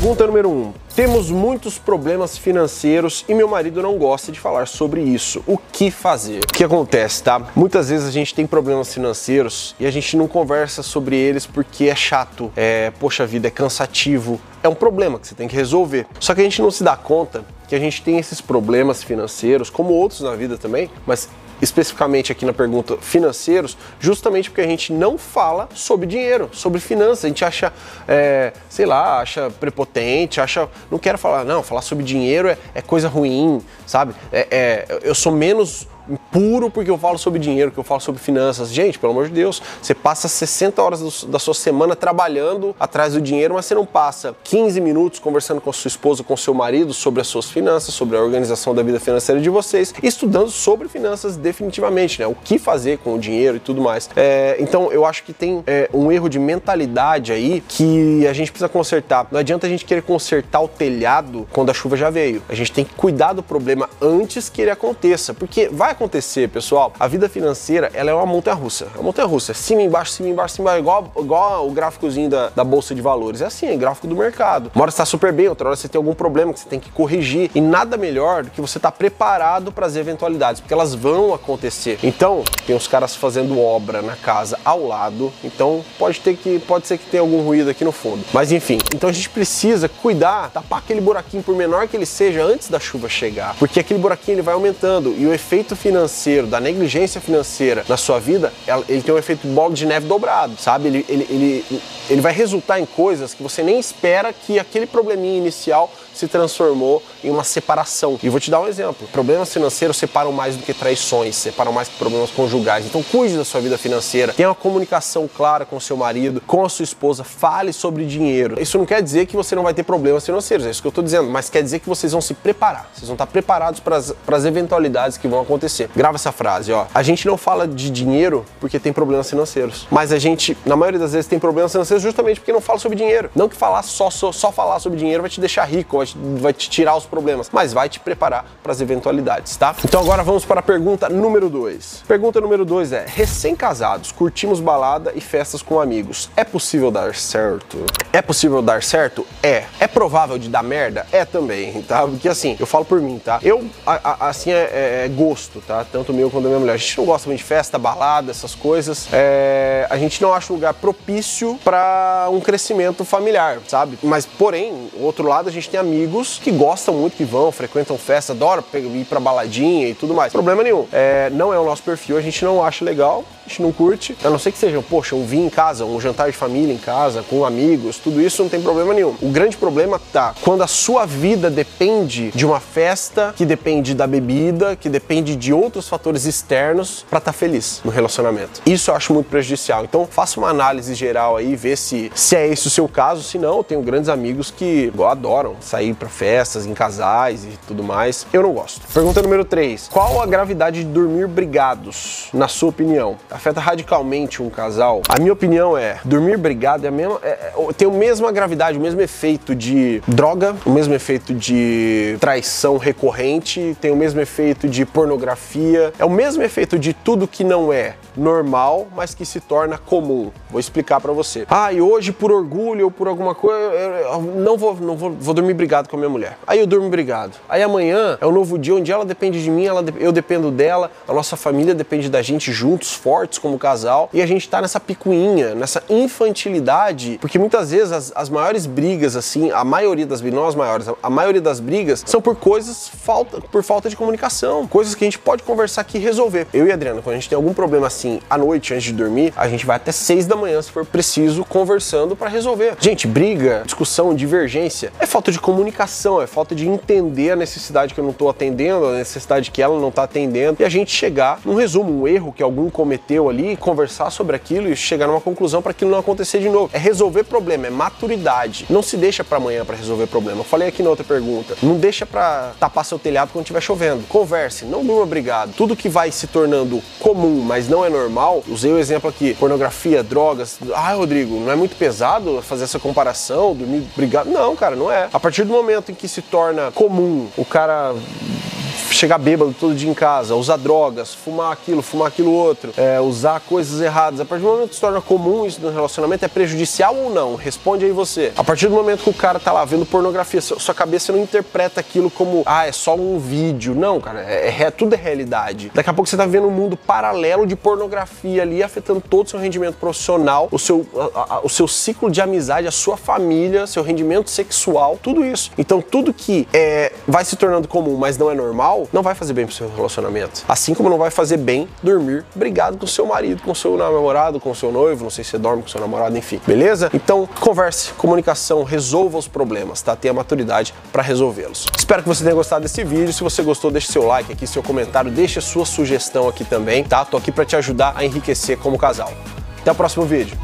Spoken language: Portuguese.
Pergunta número 1. Um. Temos muitos problemas financeiros e meu marido não gosta de falar sobre isso. O que fazer? O que acontece, tá? Muitas vezes a gente tem problemas financeiros e a gente não conversa sobre eles porque é chato, é, poxa vida, é cansativo, é um problema que você tem que resolver. Só que a gente não se dá conta que a gente tem esses problemas financeiros, como outros na vida também, mas especificamente aqui na pergunta financeiros, justamente porque a gente não fala sobre dinheiro, sobre finanças. A gente acha, é, sei lá, acha prepotente, acha. Não quero falar, não, falar sobre dinheiro é, é coisa ruim, sabe? É, é, eu sou menos puro porque eu falo sobre dinheiro, que eu falo sobre finanças. Gente, pelo amor de Deus, você passa 60 horas da sua semana trabalhando atrás do dinheiro, mas você não passa 15 minutos conversando com a sua esposa, com seu marido sobre as suas finanças, sobre a organização da vida financeira de vocês, estudando sobre finanças definitivamente, né? O que fazer com o dinheiro e tudo mais. É, então, eu acho que tem é, um erro de mentalidade aí que a gente precisa consertar. Não adianta a gente querer consertar o telhado quando a chuva já veio. A gente tem que cuidar do problema antes que ele aconteça, porque vai acontecer, pessoal, a vida financeira ela é uma montanha russa. É uma montanha russa, cima, embaixo, cima, embaixo, cima, igual, igual o gráficozinho da, da bolsa de valores. É assim, é gráfico do mercado. Uma hora está super bem, outra hora você tem algum problema que você tem que corrigir. E nada melhor do que você estar tá preparado para as eventualidades, porque elas vão acontecer. Então, tem os caras fazendo obra na casa ao lado, então pode ter que pode ser que tenha algum ruído aqui no fundo. Mas enfim, então a gente precisa cuidar, tapar aquele buraquinho por menor que ele seja antes da chuva chegar, porque aquele buraquinho ele vai aumentando e o efeito financeiro da negligência financeira na sua vida, ele tem um efeito bola de neve dobrado, sabe? Ele, ele, ele, ele vai resultar em coisas que você nem espera que aquele probleminha inicial se transformou em uma separação. E vou te dar um exemplo: problemas financeiros separam mais do que traições, separam mais que problemas conjugais. Então, cuide da sua vida financeira, tenha uma comunicação clara com seu marido, com a sua esposa, fale sobre dinheiro. Isso não quer dizer que você não vai ter problemas financeiros, é isso que eu estou dizendo, mas quer dizer que vocês vão se preparar, vocês vão estar preparados para as eventualidades que vão acontecer. Grava essa frase, ó. A gente não fala de dinheiro porque tem problemas financeiros, mas a gente, na maioria das vezes, tem problemas financeiros justamente porque não fala sobre dinheiro. Não que falar só, só, só falar sobre dinheiro vai te deixar rico, vai te, vai te tirar os problemas, mas vai te preparar para as eventualidades, tá? Então agora vamos para a pergunta número 2. Pergunta número 2 é: recém-casados, curtimos balada e festas com amigos. É possível dar certo? É possível dar certo? É. É provável de dar merda? É também, tá? Porque assim, eu falo por mim, tá? Eu, a, a, assim, é, é, é, gosto, tá? Tanto meu quanto da minha mulher. A gente não gosta muito de festa, balada, essas coisas. É, a gente não acha um lugar propício para um crescimento familiar, sabe? Mas, porém, outro lado, a gente tem amigos que gostam muito, que vão, frequentam festa, adoram ir pra baladinha e tudo mais. Problema nenhum. É, não é o nosso perfil, a gente não acha legal, a gente não curte. A não ser que seja, poxa, um vinho em casa, um jantar de família em casa, com amigos, tudo isso não tem problema nenhum. O grande problema tá quando a sua vida depende de uma festa, que depende da bebida, que depende de outros fatores externos para estar tá feliz no relacionamento. Isso eu acho muito prejudicial. Então faça uma análise geral aí, vê se, se é esse o seu caso. Se não, eu tenho grandes amigos que adoram sair para festas, em casais e tudo mais. Eu não gosto. Pergunta número 3. Qual a gravidade de dormir brigados, na sua opinião? Afeta radicalmente um casal? A minha opinião é, dormir brigado é a mesma, é, é tem a mesma gravidade, o mesmo efeito de droga, o mesmo efeito de traição recorrente, tem o mesmo efeito de pornografia, é o mesmo efeito de tudo que não é normal, mas que se torna comum. Vou explicar para você. Ah, e hoje por orgulho ou por alguma coisa, eu não vou, não vou, vou dormir brigado com a minha mulher. Aí eu durmo brigado. Aí amanhã é um novo dia onde ela depende de mim, ela, eu dependo dela, a nossa família depende da gente juntos, fortes como casal, e a gente tá nessa picuinha, nessa infantilidade, porque muitas vezes as, as maiores brigas, assim, a maioria das brigas, não as maiores, a maioria das brigas são por coisas falta, por falta de comunicação, coisas que a gente pode conversar aqui e resolver. Eu e Adriana, quando a gente tem algum problema assim à noite antes de dormir, a gente vai até seis da manhã, se for preciso, conversando para resolver. Gente, briga, discussão, divergência é falta de comunicação, é falta de entender a necessidade que eu não estou atendendo, a necessidade que ela não está atendendo, e a gente chegar num resumo, um erro que algum cometeu ali, conversar sobre aquilo e chegar numa conclusão para aquilo não acontecer de novo. É resolver problema, é maturidade. Não se deixa para amanhã para resolver problema. Eu falei aqui na outra pergunta, não deixa para tapar seu telhado quando estiver chovendo. Converse, não durma brigado. Tudo que vai se tornando comum, mas não é normal, usei o exemplo aqui, pornografia, drogas. Ah, Rodrigo, não é muito pesado fazer essa comparação, dormir brigado? Não, cara, não é. A partir do momento em que se torna comum o cara chegar bêbado todo dia em casa, usar drogas, fumar aquilo, fumar aquilo outro, é, usar coisas erradas. A partir do momento que se torna comum isso no relacionamento, é prejudicial ou não? Responde aí você. A partir do momento que o cara tá lá vendo pornografia, sua cabeça não interpreta aquilo como, ah, é só um vídeo. Não, cara, é, é, é tudo é realidade. Daqui a pouco você tá vendo um mundo paralelo de pornografia ali, afetando todo o seu rendimento profissional, o seu, a, a, o seu ciclo de amizade, a sua família, seu rendimento sexual, tudo isso. Então, tudo que é, vai se tornando comum, mas não é normal, não vai fazer bem pro seu relacionamento. Assim como não vai fazer bem dormir brigado com seu marido, com seu namorado, com seu noivo, não sei se você dorme com seu namorado, enfim. Beleza? Então, converse, comunicação, resolva os problemas, tá? Tenha maturidade para resolvê-los. Espero que você tenha gostado desse vídeo. Se você gostou, deixe seu like aqui, seu comentário, deixe sua sugestão aqui também, tá? Tô aqui para te ajudar a enriquecer como casal. Até o próximo vídeo.